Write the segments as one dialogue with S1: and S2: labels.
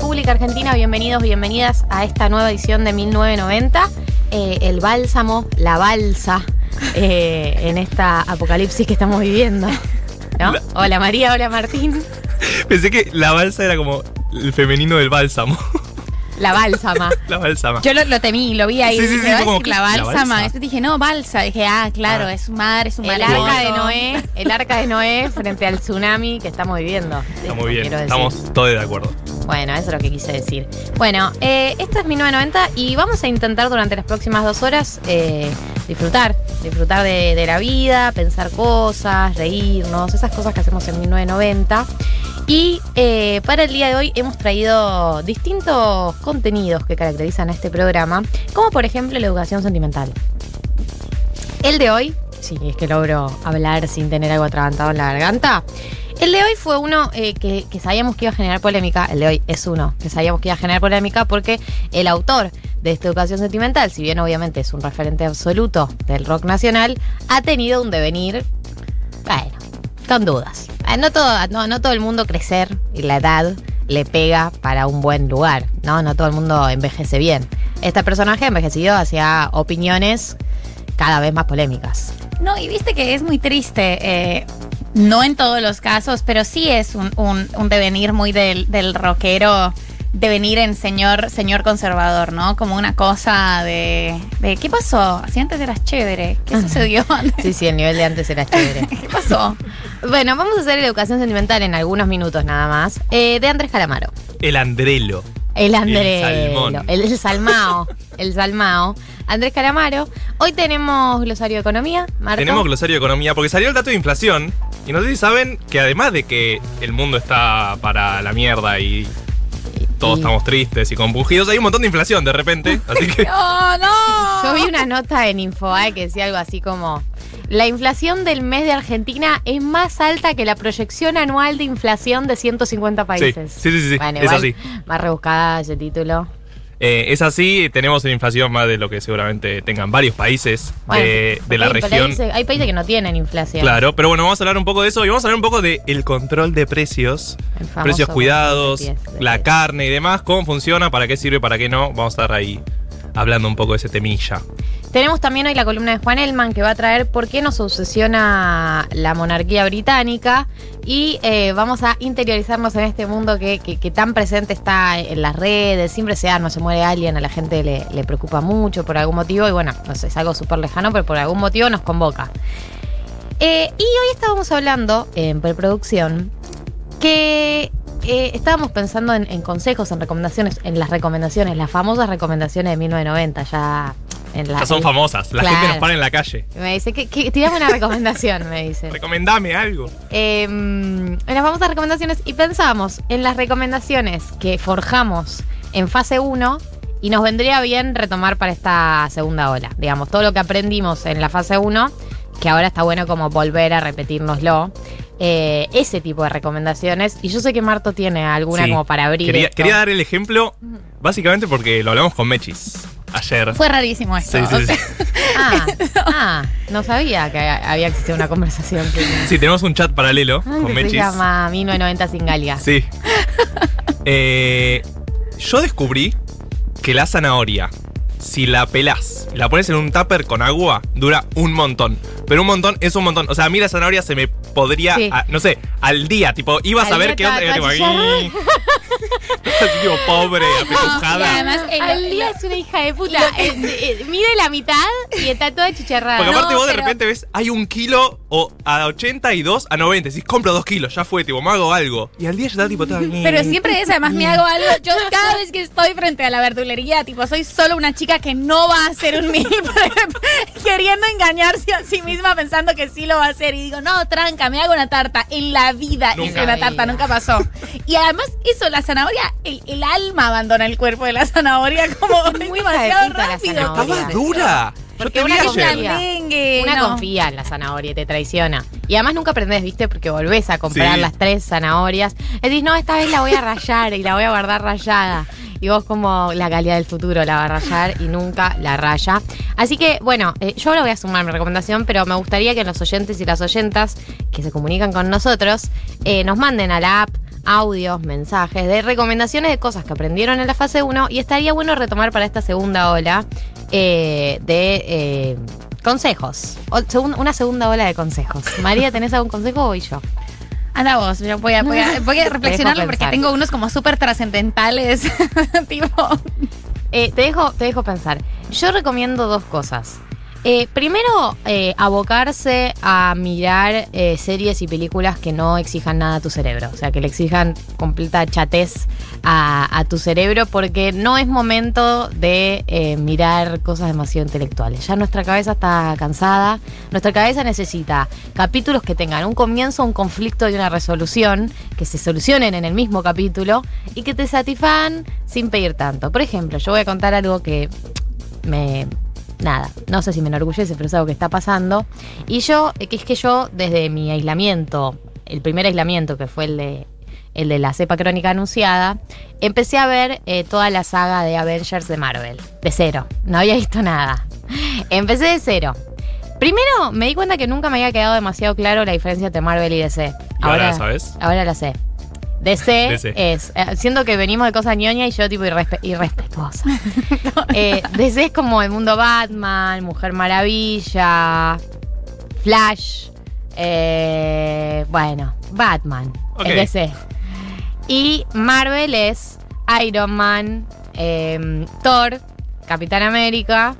S1: República Argentina, bienvenidos, bienvenidas a esta nueva edición de 1990. Eh, el bálsamo, la balsa, eh, en esta apocalipsis que estamos viviendo. ¿no?
S2: La-
S1: Hola María, hola Martín.
S2: Pensé que la balsa era como el femenino del bálsamo.
S1: La bálsama.
S2: la bálsama.
S3: Yo lo, lo temí, lo vi ahí.
S2: Sí, sí, sí,
S3: "Va a
S2: como
S3: la
S2: ¿la
S3: bálsama.
S2: balsa?
S3: Después dije, no, balsa. Dije, ah, claro,
S2: Ah.
S3: es su madre, es un
S1: El
S3: balazo.
S1: arca de Noé, el arca de Noé frente al tsunami que estamos viviendo.
S2: Está muy bien, estamos todos de acuerdo.
S1: Bueno, eso es lo que quise decir. Bueno, eh, esto es 1990 y vamos a intentar durante las próximas dos horas eh, disfrutar, disfrutar de, la vida, pensar cosas, reírnos, esas cosas que hacemos en 1990. Y eh, para el día de hoy hemos traído distintos contenidos que caracterizan a este programa, como por ejemplo la educación sentimental. El de hoy, si es que logro hablar sin tener algo atragantado en la garganta, el de hoy fue uno eh, que, que sabíamos que iba a generar polémica. El de hoy es uno que sabíamos que iba a generar polémica porque el autor de esta educación sentimental, si bien obviamente es un referente absoluto del rock nacional, ha tenido un devenir, bueno, con dudas. Eh, No todo, no, no todo el mundo crecer y la edad le pega para un buen lugar, ¿no? No todo el mundo envejece bien. Este personaje ha envejecido hacia opiniones cada vez más polémicas.
S3: No, y viste que es muy triste. eh, no en todos los casos, pero sí es un, un- un devenir muy del, del rockero. Devenir en señor, señor conservador, ¿no? Como una cosa de, de ¿qué pasó? Si antes eras chévere, ¿qué sucedió antes?
S1: Sí, sí, el nivel de antes era chévere.
S3: ¿Qué pasó?
S1: Bueno, vamos a hacer la educación sentimental en algunos minutos nada más. eh, de Andrés Calamaro.
S2: El Andrelo.
S1: El Andrés.
S2: salmón.
S1: El, el salmao. el salmao. Andrés Calamaro. Hoy tenemos glosario de economía. Marco.
S2: Tenemos glosario de economía porque salió el dato de inflación. Y no sé si saben que además de que el mundo está para la mierda y todos estamos tristes y compungidos, hay un montón de inflación de repente. Así que
S3: ¡Oh, no!
S1: Yo vi una nota en Infobae que decía algo así como la inflación del mes de Argentina es más alta que la proyección anual de inflación de 150 países.
S2: sí, sí, sí,
S1: Bueno,
S2: es
S1: igual,
S2: así.
S1: Más rebuscada ese título.
S2: eh, es así, tenemos una inflación más de lo que seguramente tengan varios países
S1: Bueno,
S2: de, de la
S1: hay
S2: región.
S1: hay países que no tienen inflación.
S2: Claro, pero bueno, vamos a hablar un poco de eso y vamos a hablar un poco del el control de precios, precios cuidados,
S1: de pies- de
S2: la carne y demás, cómo funciona, para qué sirve, para qué no. Vamos a estar ahí hablando un poco de ese temilla.
S1: Tenemos también hoy la columna de Juan Elman que va a traer por qué nos obsesiona la monarquía británica y eh, vamos a interiorizarnos en este mundo que, que- tan presente está en las redes, siempre se arma, se muere alguien, a la gente le, le preocupa mucho por algún motivo y bueno, no sé, es algo súper lejano, pero por algún motivo nos convoca. Eh, y hoy estábamos hablando en preproducción que eh, estábamos pensando en, en consejos, en recomendaciones, en las recomendaciones, las famosas recomendaciones de 1990, ya en la...
S2: Ya son famosas, la
S1: Claro.
S2: gente nos para en la calle.
S1: Me dice, que, que tirame una recomendación, me dice.
S2: Recomendame algo.
S1: Eh, en las famosas recomendaciones y pensamos en las recomendaciones que forjamos en fase 1 y nos vendría bien retomar para esta segunda ola. Digamos, todo lo que aprendimos en la fase 1, que ahora está bueno como volver a repetírnoslo. Eh, ese tipo de recomendaciones. Y yo sé que Marto tiene alguna
S2: Sí.
S1: como para abrir.
S2: Quería,
S1: esto.
S2: quería dar el ejemplo, básicamente porque lo hablamos con Mechis ayer.
S3: Fue rarísimo esto.
S2: Sí, sí,
S3: o
S2: sí.
S1: Ah, ah, no sabía que había existido una conversación. que-
S2: Sí, tenemos un chat paralelo
S1: Ah,
S2: con
S1: que se
S2: Mechis.
S1: llama 1990 sin Galia.
S2: Sí. Eh, yo descubrí que la zanahoria, si la pelás, la pones en un tupper con agua, dura un montón. Pero un montón es un montón. O sea, a mí la zanahoria se me podría,
S1: Sí.
S2: a- no sé, al día, tipo, ibas
S1: Al
S2: a ver qué onda.
S1: te
S2: tipo,
S1: va a
S2: "Ay". Así, tipo, pobre,
S3: y
S2: apetujada.
S3: además, el-
S1: Al día es una hija de puta. Eh, eh, mide la mitad y está toda chicharrada.
S2: Porque aparte
S3: No,
S2: vos de repente ves, hay un kilo o a 80 y dos a 90. Decís, compro dos kilos, ya fue, tipo, me hago algo. Y al día ya está tipo todo.
S3: Pero siempre es, además me hago algo. Yo cada vez que estoy frente a la verdulería, tipo, soy solo una chica que no va a hacer un meal prep, queriendo engañarse a sí misma pensando que sí lo va a hacer. Y digo, no, tranca, me hago una tarta. En la vida
S2: Nunca.
S3: hice una tarta, nunca pasó. Y además, eso, la zanahoria, el, el alma abandona el cuerpo de la zanahoria como
S1: Muy
S3: demasiado rápido.
S2: Estaba dura.
S1: Porque una confía. Una
S3: no.
S1: confía en la zanahoria y te traiciona. Y además nunca aprendés, ¿viste? Porque volvés a comprar
S2: Sí.
S1: las tres zanahorias. Y decís, no, esta vez la voy a rayar y la voy a guardar rayada. Y vos como la calidad del futuro la va a rayar y nunca la raya. Así que, bueno, eh, yo ahora voy a sumar mi recomendación, pero me gustaría que los oyentes y las oyentas que se comunican con nosotros eh, nos manden a la app audios, mensajes de recomendaciones de cosas que aprendieron en la fase 1 y estaría bueno retomar para esta segunda ola eh, de consejos. Una segunda ola de consejos. María, ¿tenés algún consejo o voy yo?
S3: Anda vos, yo voy a, voy a, voy a reflexionarlo porque tengo unos como súper trascendentales. tipo.
S1: Eh, te, dejo, te dejo pensar. Yo recomiendo dos cosas. Eh, primero, eh, abocarse a mirar eh, series y películas que no exijan nada a tu cerebro. O sea, que le exijan completa chatez a, tu cerebro porque no es momento de mirar cosas demasiado intelectuales. Ya nuestra cabeza está cansada. Nuestra cabeza necesita capítulos que tengan un comienzo, un conflicto y una resolución, que se solucionen en el mismo capítulo y que te satisfagan sin pedir tanto. Por ejemplo, yo voy a contar algo que me nada, no sé si me enorgullece, pero es algo que está pasando. Y yo, eh, que es que yo, desde mi aislamiento, el primer aislamiento, que fue el de, el de la cepa crónica anunciada, empecé a ver eh, toda la saga de Avengers de Marvel, de cero. No había visto nada. Empecé de cero. Primero, me di cuenta que nunca me había quedado demasiado claro la diferencia entre Marvel y DC.
S2: ¿Y ahora la sabes?
S1: Ahora la sé. DC,
S2: DC.
S1: es, eh, siento que venimos de cosas ñoña y yo tipo irrespe- irrespetuosa. Eh, DC es como el mundo Batman, Mujer Maravilla, Flash, eh, bueno, Batman,
S2: Ok.
S1: es DC. Y Marvel es Iron Man, eh, Thor, Capitán América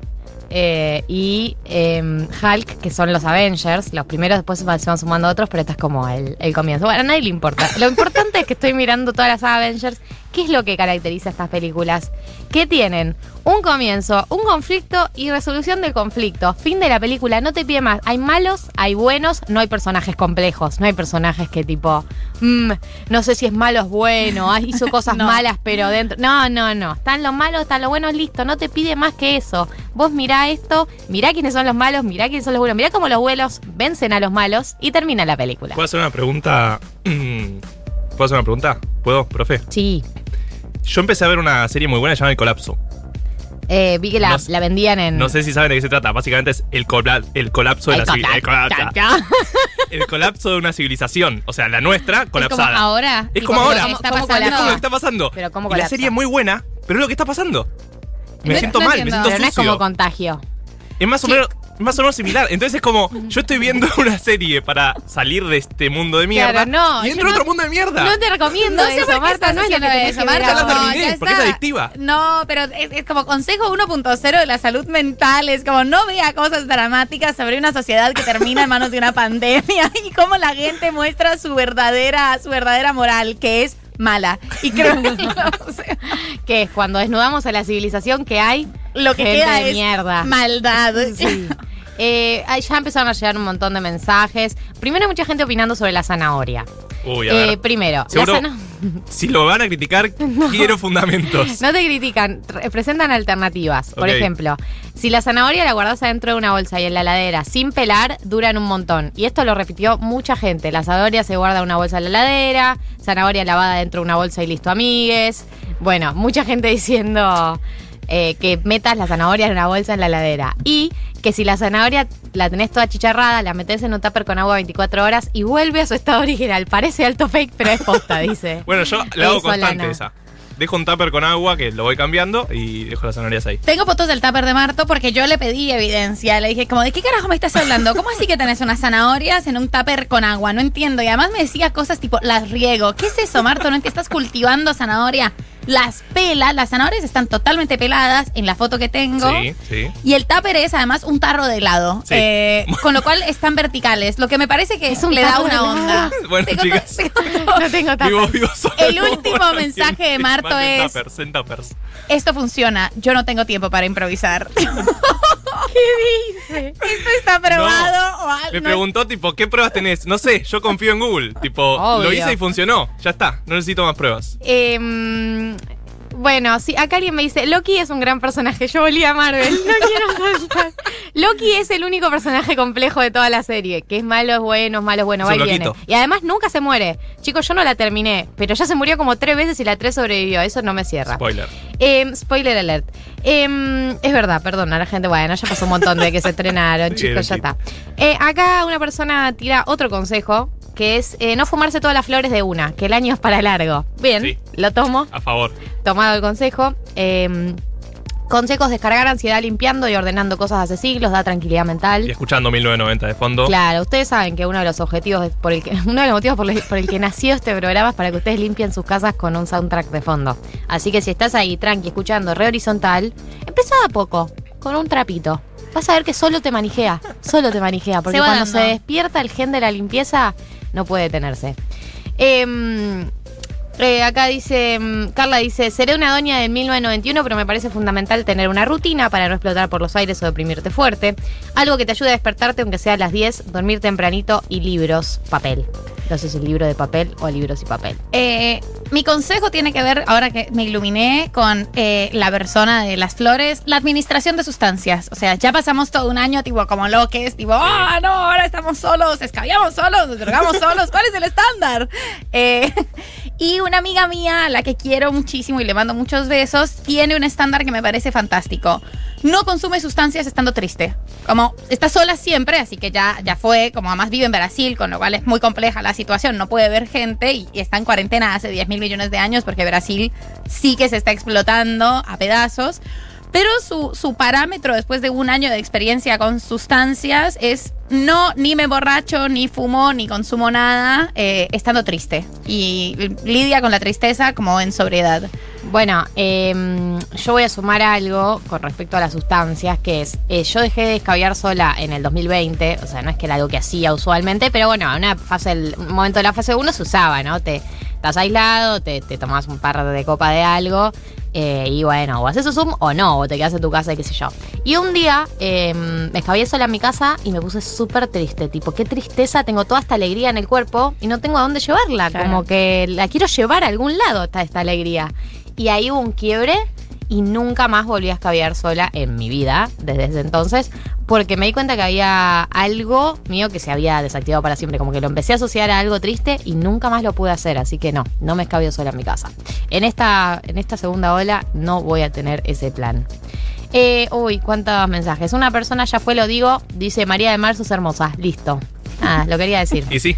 S1: eh, y eh, Hulk, que son los Avengers. Los primeros después se van, sumando otros, pero este es como el, el comienzo. Bueno, a nadie le importa. Lo importante es que estoy mirando todas las Avengers. ¿Qué es lo que caracteriza a estas películas? Que tienen un comienzo, un conflicto y resolución del conflicto. Fin de la película, no te pide más. Hay malos, hay buenos, no hay personajes complejos. No hay personajes que tipo, mm, no sé si es malo o es bueno, hizo cosas
S3: No.
S1: malas, pero dentro. No, no, no. Están los malos, están los buenos, listo. No te pide más que eso. Vos mirá esto, mirá quiénes son los malos, mirá quiénes son los buenos, mirá cómo los buenos vencen a los malos y termina la película.
S2: ¿Puedo hacer una pregunta? ¿Puedo hacer una pregunta? ¿Puedo, profe?
S1: Sí.
S2: Yo empecé a ver una serie muy buena llamada El Colapso.
S1: Eh, vi que la,
S2: No sé-
S1: la vendían en.
S2: No sé si saben de qué se trata. Básicamente es el, cola- el colapso de
S1: El
S2: la civil-
S1: cota-
S2: el colapso.
S1: caca.
S2: El colapso de una civilización. O sea, la nuestra
S3: Es como
S2: colapsada.
S3: ahora.
S2: Es como ahora.
S3: está
S1: ¿Cómo
S2: Es como lo
S3: pasando.
S2: que está pasando.
S1: Pero ¿cómo
S2: Y la serie es muy buena, pero es lo que está pasando. Me
S3: No-
S2: siento
S3: no
S2: mal, me siento
S1: Pero no es
S2: sucio.
S1: como contagio.
S2: Es más o menos. Más o menos similar. Entonces es como, yo estoy viendo una serie para salir de este mundo de mierda.
S1: Claro, no,
S2: Y entro a
S1: no-
S2: otro mundo de mierda.
S1: No te recomiendo
S3: No
S1: eso, Marta. No es lo que tenés que
S3: Marta.
S2: La terminé, porque es adictiva.
S3: No, pero es, es como consejo 1.0 de la salud mental. Es como no vea cosas dramáticas sobre una sociedad que termina en manos de una pandemia y cómo la gente muestra su verdadera, su verdadera moral, que es mala. Y creo que o sea,
S1: Que es cuando desnudamos a la civilización que hay
S3: lo que
S1: gente
S3: queda
S1: de
S3: es
S1: mierda.
S3: maldad.
S1: Sí. Eh, ya empezaron a llegar un montón de mensajes. Primero hay mucha gente opinando sobre la zanahoria.
S2: Uy, a
S1: Eh,
S2: ver.
S1: primero, la zana-
S2: Si lo van a criticar, quiero fundamentos.
S1: no te critican, re- presentan alternativas. Por ejemplo, si la zanahoria la guardas adentro de una bolsa y en la heladera sin pelar, duran un montón. Y esto lo repitió mucha gente. La zanahoria se guarda en una bolsa en la heladera, zanahoria lavada dentro de una bolsa y listo, amigues. Bueno, mucha gente diciendo eh, que metas la zanahoria en una bolsa en la heladera. Y que si la zanahoria la tenés toda chicharrada, la metes en un tupper con agua 24 horas y vuelve a su estado original. Parece alto fake, pero es posta, dice.
S2: Bueno, yo la hago constante esa. Dejo un tupper con agua que lo voy cambiando y dejo las zanahorias ahí.
S3: Tengo fotos del tupper de Marto porque yo le pedí evidencia. Le dije, como, ¿de qué carajo me estás hablando? ¿Cómo así que tenés unas zanahorias en un tupper con agua? No entiendo. Y además me decía cosas tipo, las riego. ¿Qué es eso, Marto? ¿No es que estás cultivando zanahoria? Las pelas, las zanahorias están totalmente peladas en la foto que tengo.
S2: Sí, sí.
S3: Y el tupper es además un tarro de helado.
S2: Sí.
S3: Eh, con lo cual están verticales. Lo que me parece que
S1: Es un
S3: le da una onda.
S2: Bueno, chicas.
S1: No tengo tupper.
S2: Vivo, vivo solo.
S3: El último
S2: Bueno,
S3: mensaje de Marto es-
S2: Tuppers, en tuppers.
S3: Esto funciona. Yo no tengo tiempo para improvisar.
S1: ¿Qué dice?
S3: Esto está probado o algo.
S2: Me preguntó, tipo, ¿qué pruebas tenés? No sé, yo confío en Google. Tipo,
S1: Obvio.
S2: lo hice y funcionó. Ya está, no necesito más pruebas.
S1: Em, bueno, sí, acá alguien me dice, Loki es un gran personaje, yo volví a Marvel, no quiero. Loki es el único personaje complejo de toda la serie, que es malo, es bueno, es malo, es bueno, va y viene. Y además nunca se muere. Chicos, yo no la terminé, pero ya se murió como tres veces y la tres sobrevivió, eso no me cierra.
S2: Spoiler.
S1: Em, spoiler alert. Em, es verdad, perdón, a la gente, bueno, ya pasó un montón de que se estrenaron, chicos, ya está. Eh, acá una persona tira otro consejo que es eh, no fumarse todas las flores de una, que el año es para largo. Bien,
S2: Sí.
S1: lo tomo,
S2: A favor.
S1: tomado el consejo. Eh, consejos, descargar ansiedad limpiando y ordenando cosas hace siglos, da tranquilidad
S2: Y
S1: mental.
S2: escuchando 1990 de fondo.
S1: Claro, ustedes saben que uno de los objetivos por el que, uno de los motivos por el, por el que nació este programa es para que ustedes limpien sus casas con un soundtrack de fondo. Así que si estás ahí tranqui escuchando re horizontal, empezá a poco, con un trapito. Vas a ver que solo te manijea, solo te manijea, porque
S3: Se
S1: cuando
S3: dando.
S1: se despierta el gen de la limpieza, no puede detenerse. Em, eh, acá dice, mm, Carla dice, seré una doña del 1991, pero me parece fundamental tener una rutina para no explotar por los aires o deprimirte fuerte. Algo que te ayude a despertarte, aunque sea a las 10, dormir tempranito y libros, papel. No sé si libro de papel o libros y papel.
S3: Eh, mi consejo tiene que ver, ahora que me iluminé, con eh, la persona de las flores, la administración de sustancias. O sea, ya pasamos todo un año, tipo, como loques, tipo, ah, no, ahora estamos solos, escabiamos solos, nos drogamos solos, ¿cuál es el estándar? Eh, y una amiga mía, a la que quiero muchísimo y le mando muchos besos, tiene un estándar que me parece fantástico. No consume sustancias estando triste. Como está sola siempre, así que ya, ya fue, como además vive en Brasil, con lo cual es muy compleja la situación, no puede ver gente y, y está en cuarentena hace 10 mil millones de años porque Brasil sí que se está explotando a pedazos. Pero su, su parámetro después de un año de experiencia con sustancias es no, ni me borracho, ni fumo, ni consumo nada, eh, estando triste. Y lidia con la tristeza como en sobriedad.
S1: Bueno, em, yo voy a sumar algo con respecto a las sustancias, que es, eh, yo dejé de escabiar sola en el 2020, o sea, no es que era algo que hacía usualmente, pero bueno, en una fase, un momento de la fase 1 se usaba, ¿no? Te estás aislado, te, te tomás un par de copa de algo, eh, y bueno, o haces un Zoom o no, o te quedas en tu casa y qué sé yo. Y un día em, me escabié sola en mi casa y me puse súper triste, tipo, qué tristeza, tengo toda esta alegría en el cuerpo y no tengo a dónde llevarla,
S3: Claro.
S1: como que la quiero llevar a algún lado esta, esta alegría. Y ahí hubo un quiebre y nunca más volví a escabiar sola en mi vida desde ese entonces, porque me di cuenta que había algo mío que se había desactivado para siempre, como que lo empecé a asociar a algo triste y nunca más lo pude hacer, así que no, no me escabio sola en mi casa. En esta, en esta segunda ola no voy a tener ese plan. Eh, uy, cuántos mensajes. Una persona ya fue, lo digo, dice María de Marzo es hermosa. Listo. Nada, lo quería decir.
S2: Y sí,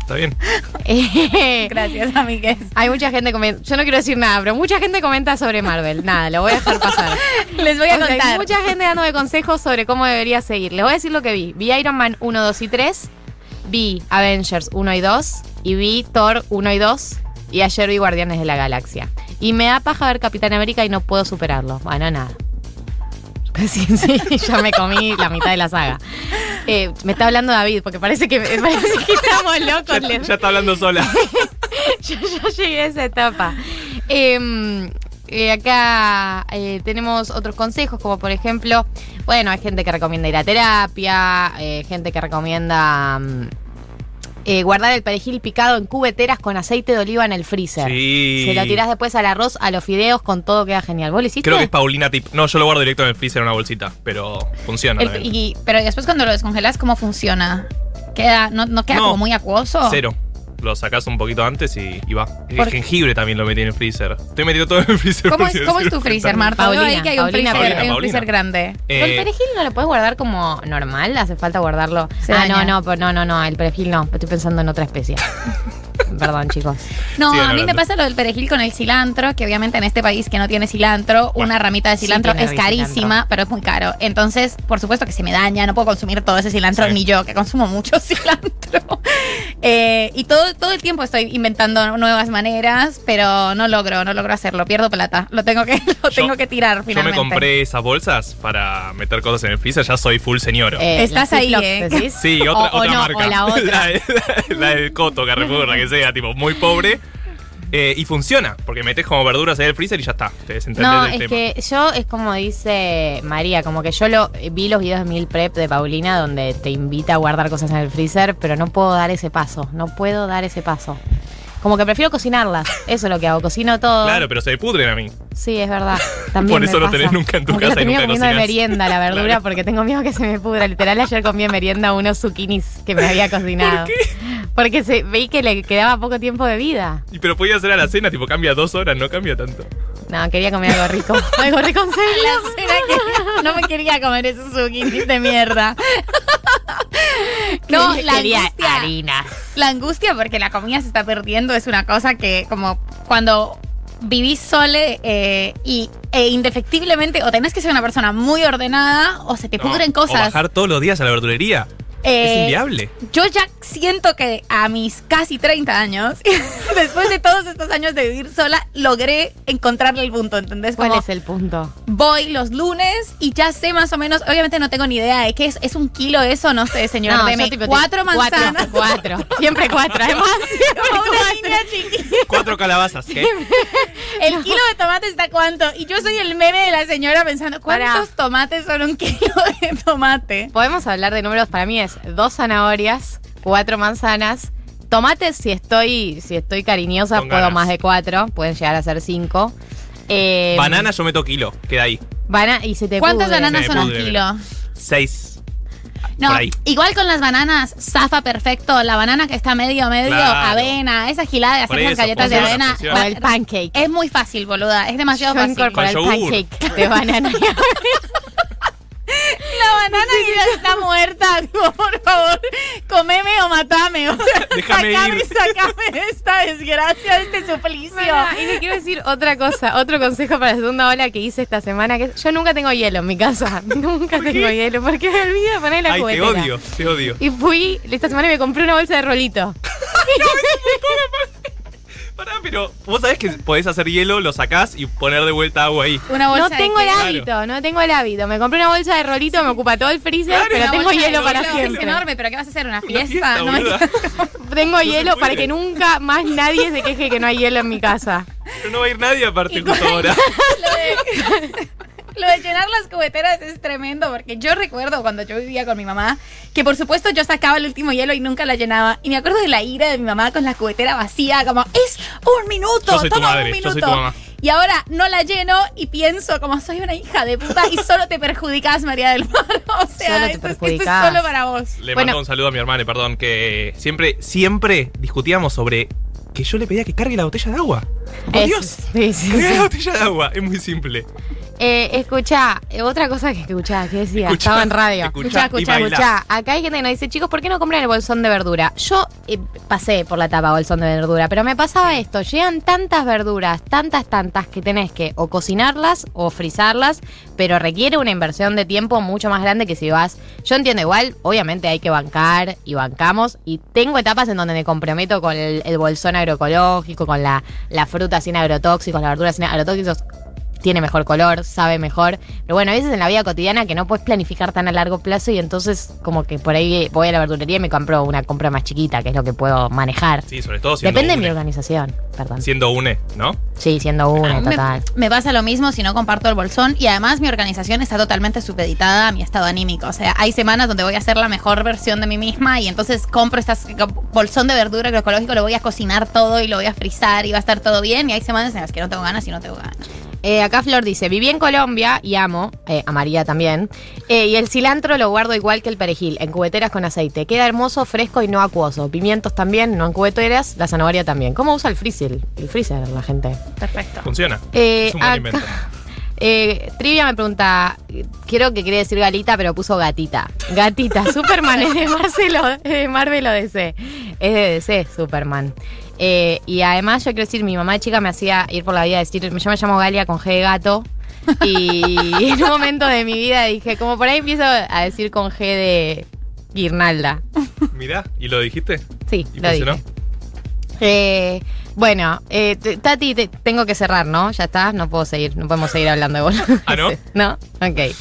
S2: está bien.
S3: Gracias, amigues.
S1: hay mucha gente comenta, yo no quiero decir nada, pero mucha gente comenta sobre Marvel. Nada, lo voy a dejar pasar.
S3: Les voy a
S1: O sea, hay
S3: contar.
S1: mucha gente dándome consejos sobre cómo debería seguir. Les voy a decir lo que vi. Vi Iron Man 1, 2 y 3, vi Avengers 1 y 2, y vi Thor 1 y 2, y ayer vi Guardianes de la Galaxia. Y me da paja ver Capitán América y no puedo superarlo. Bueno, nada. Sí, sí, ya me comí la mitad de la saga. Eh, me está hablando David, porque parece que, parece que estamos locos.
S2: Ya, está hablando sola.
S1: yo, yo llegué a esa etapa. Eh, eh, acá eh, tenemos otros consejos, como por ejemplo, bueno, hay gente que recomienda ir a terapia, eh, gente que recomienda mm, eh, guardar el perejil picado en cubeteras con aceite de oliva en el freezer.
S2: Sí.
S1: Se lo tirás después al arroz, a los fideos, con todo queda genial. ¿Vos lo hiciste?
S2: Creo que es Paulina Tip. No, yo lo guardo directo en el freezer en una bolsita, pero funciona.
S3: El- y, pero después cuando lo descongelas, ¿cómo funciona? Queda, ¿No, no queda
S2: No.
S3: como muy acuoso?
S2: Cero. Lo sacás un poquito antes y, y va. El
S3: ¿Por-
S2: jengibre también lo metí en el freezer. Estoy metiendo todo en el freezer.
S3: ¿Cómo es, cómo tu freezer. Marta? Veo
S1: Paulina,
S3: ahí que hay un
S1: Paulina,
S3: freezer,
S2: Paulina,
S3: hay un
S2: Paulina.
S3: freezer grande.
S1: Pero el
S2: Eh,
S1: perejil no lo puedes guardar como normal, hace falta guardarlo.
S3: Se
S1: ah,
S3: daña.
S1: no, no, pero no, no, no, el perejil no. Estoy pensando en otra especie. Perdón, chicos.
S3: No,
S2: Sigan
S3: a mí me pasa lo del perejil con el cilantro, que obviamente en este país que no tiene cilantro,
S2: Bueno.
S3: una ramita de cilantro es carísima,
S1: cilantro.
S3: pero es muy caro. Entonces, por supuesto que se me daña, no puedo consumir todo ese cilantro,
S2: Sí.
S3: ni yo, que consumo mucho cilantro. Eh, y todo, todo el tiempo estoy inventando nuevas maneras, pero no logro, no logro hacerlo, pierdo plata. Lo tengo que, lo
S2: Yo-
S3: tengo que tirar
S2: Yo
S3: finalmente.
S2: me compré esas bolsas para meter cosas en el freezer, ya soy full señor.
S1: Eh,
S3: Estás ahí, ¿eh?
S1: ¿decís?
S2: Sí, otra,
S1: o, o
S2: otra
S1: no,
S2: marca.
S1: O la otra.
S2: La, de- la del Coto, Carrefour, la que sea, tipo, muy pobre. Eh, y funciona, porque metes como verduras en el freezer y ya está. Te
S1: No,
S2: del
S1: es
S2: tema.
S1: que yo, es como dice María, como que yo lo vi los videos de Meal Prep de Paulina donde te invita a guardar cosas en el freezer, pero no puedo dar ese paso, no puedo dar ese paso. Como que prefiero cocinarlas, eso es lo que hago, cocino todo.
S2: Claro, pero se pudren a mí.
S1: Sí, es verdad. También
S2: Por
S1: me
S2: eso lo
S1: pasa.
S2: tenés nunca en tu
S1: Como que
S2: casa
S1: lo
S2: y
S1: termino
S2: nunca
S1: comiendo de merienda la verdura
S2: Claro.
S1: porque tengo miedo que se me pudra. Literal, ayer comí de merienda unos zucchinis que me había cocinado.
S2: ¿Por qué?
S1: Porque se, veí que le quedaba poco tiempo de vida.
S2: Y pero podía hacer a la cena, tipo, cambia dos horas, no cambia tanto.
S1: No, quería comer algo rico. algo rico en serio.
S3: La cena que no me quería comer esos zucchinis de mierda. No, la
S1: Quería
S3: angustia.
S1: harina.
S3: La angustia porque la comida se está perdiendo es una cosa que como cuando vivís sole eh, y e indefectiblemente o tenés que ser una persona muy ordenada o se te
S2: No,
S3: pudren
S2: O
S3: cosas.
S2: bajar todos los días a la verdulería.
S3: Eh,
S2: es inviable.
S3: Yo ya siento que a mis casi 30 años, después de todos estos años de vivir sola, logré encontrarle el punto, ¿entendés?
S1: ¿Cuál
S3: Como
S1: es el punto?
S3: voy los lunes y ya sé más o menos, obviamente no tengo ni idea de qué es, es un kilo eso, no sé, señor,
S1: No,
S3: deme
S1: tipo,
S3: cuatro manzanas.
S1: Cuatro, cuatro. Siempre cuatro. Además,
S3: Como una niña chiquita.
S2: Cuatro calabazas. ¿Qué?
S3: El kilo de tomate está cuánto. Y yo soy el meme de la señora pensando, ¿cuántos tomates son un kilo de tomate?
S1: podemos hablar de números. Para mí es dos zanahorias, cuatro manzanas. Tomates, si estoy, si estoy cariñosa,
S2: Con
S1: puedo
S2: ganas.
S1: más de cuatro. Pueden llegar a ser cinco. Eh,
S2: Banana yo meto kilo. Queda ahí.
S1: bana- y se te
S3: ¿Cuántas
S1: pudre.
S3: bananas
S2: Se
S3: son un kilo?
S2: Seis.
S3: No, igual con las bananas, zafa perfecto. La banana que está medio, medio,
S2: Claro.
S3: avena, esa gilada de hacer con galletas de avena.
S1: O el pancake.
S3: Es muy fácil, boluda. Es demasiado
S1: Yo
S3: fácil.
S1: el
S2: Con yogur.
S1: pancake de banana.
S3: Banana ya está muerta, por favor, comeme o matame. O sea,
S2: Déjame
S3: sacame,
S2: ir.
S3: sacame de esta desgracia, de este suplicio.
S1: Y le quiero decir otra cosa, otro consejo para la segunda ola que hice esta semana, que es, yo nunca tengo hielo en mi casa. Nunca tengo hielo, porque me olvido de poner la
S2: Ay, te odio. Te odio.
S1: Y fui esta semana y me compré una bolsa de rolito.
S2: Pará, pero vos sabés que podés hacer hielo, lo sacás y poner de vuelta agua ahí.
S3: Una
S1: No
S3: bolsa de
S1: tengo el hábito, no tengo el hábito. Me compré una bolsa de rolito, me ocupa todo el freezer,
S2: Claro,
S1: pero tengo hielo para
S3: hielo,
S1: siempre.
S3: Es enorme, pero ¿qué vas a hacer? ¿Una
S2: Una
S3: fiesta? No.
S1: Tengo hielo para que nunca más nadie se queje que no hay hielo en mi casa.
S2: Pero no va a ir nadie aparte
S3: Y
S2: justo ahora.
S3: Lo de, llenar las cubeteras es tremendo porque yo recuerdo cuando yo vivía con mi mamá que por supuesto yo sacaba el último hielo y nunca la llenaba y me acuerdo de la ira de mi mamá con la cubetera vacía como es un minuto,
S2: Yo soy tu
S3: toma
S2: madre,
S3: un
S2: yo
S3: minuto
S2: soy tu mamá.
S3: y ahora no la lleno y pienso como soy una hija de puta y solo te perjudicas María del Mar o sea
S1: Solo te
S3: esto, es- esto es
S1: perjudicás.
S3: solo para vos
S2: Le
S1: Bueno.
S2: mando un saludo a mi hermana, perdón, que siempre, siempre discutíamos sobre que yo le pedía que cargue la botella de agua. ¡Por
S1: Es-
S2: Dios!
S1: sí, sí.
S2: la botella de agua, es muy simple.
S1: Eh, escucha, eh, otra cosa que escuchá, que decía,
S2: Escuchá,
S1: estaba en radio.
S2: escuchá
S3: Escuchá, escuchá,
S1: acá hay gente que nos dice, chicos, ¿por qué no compran el bolsón de verdura? Yo eh, pasé por la etapa bolsón de verdura, pero me pasaba esto, llegan tantas verduras, tantas, tantas, que tenés que o cocinarlas o frizarlas, pero requiere una inversión de tiempo mucho más grande que si vas... Yo entiendo igual, obviamente hay que bancar y bancamos, y tengo etapas en donde me comprometo con el, el bolsón agroecológico, con la, la fruta sin agrotóxicos, la verdura sin agrotóxicos, tiene mejor color, sabe mejor. Pero bueno, a veces en la vida cotidiana que no puedes planificar tan a largo plazo y entonces como que por ahí voy a la verdulería y me compro una compra más chiquita, que es lo que puedo manejar.
S2: Sí, sobre todo siendo
S1: Depende de mi
S2: une.
S1: organización, perdón.
S2: Siendo une, ¿no?
S1: Sí, siendo una,
S3: me,
S1: total.
S3: me pasa lo mismo si no comparto el bolsón y además mi organización está totalmente supeditada a mi estado anímico. O sea, hay semanas donde voy a hacer la mejor versión de mí misma y entonces compro estas bolsón de verdura agroecológico, lo voy a cocinar todo y lo voy a frizar y va a estar todo bien. Y hay semanas en las que no tengo ganas y no tengo ganas.
S1: Eh, acá Flor dice, viví en Colombia y amo, eh, a María también, eh, y el cilantro lo guardo igual que el perejil, en cubeteras con aceite. Queda hermoso, fresco y no acuoso. Pimientos también, no en cubeteras, la zanahoria también. ¿Cómo usa el freezer? El freezer la gente.
S3: Perfecto.
S2: Funciona.
S1: Eh,
S2: es un buen
S1: acá-
S2: invento.
S1: Eh, Trivia me pregunta, quiero que quiere decir galita, pero puso gatita. Gatita, Superman es de Marcelo, es de Marvel o DC. Es de DC, Superman. Eh, y además yo quiero decir, mi mamá de chica me hacía ir por la vida decir, yo me llamo Galia con G de gato. Y en un momento de mi vida dije, como por ahí empiezo a decir con G de guirnalda.
S2: Mirá, ¿y lo dijiste?
S1: Sí,
S2: ¿Y
S1: lo
S2: funcionó?
S1: dije. Eh, bueno, eh, Tati, te- tengo que cerrar, ¿no? Ya está, no puedo seguir, no podemos seguir hablando de vos.
S2: ¿Ah, no?
S1: ¿No? Ok.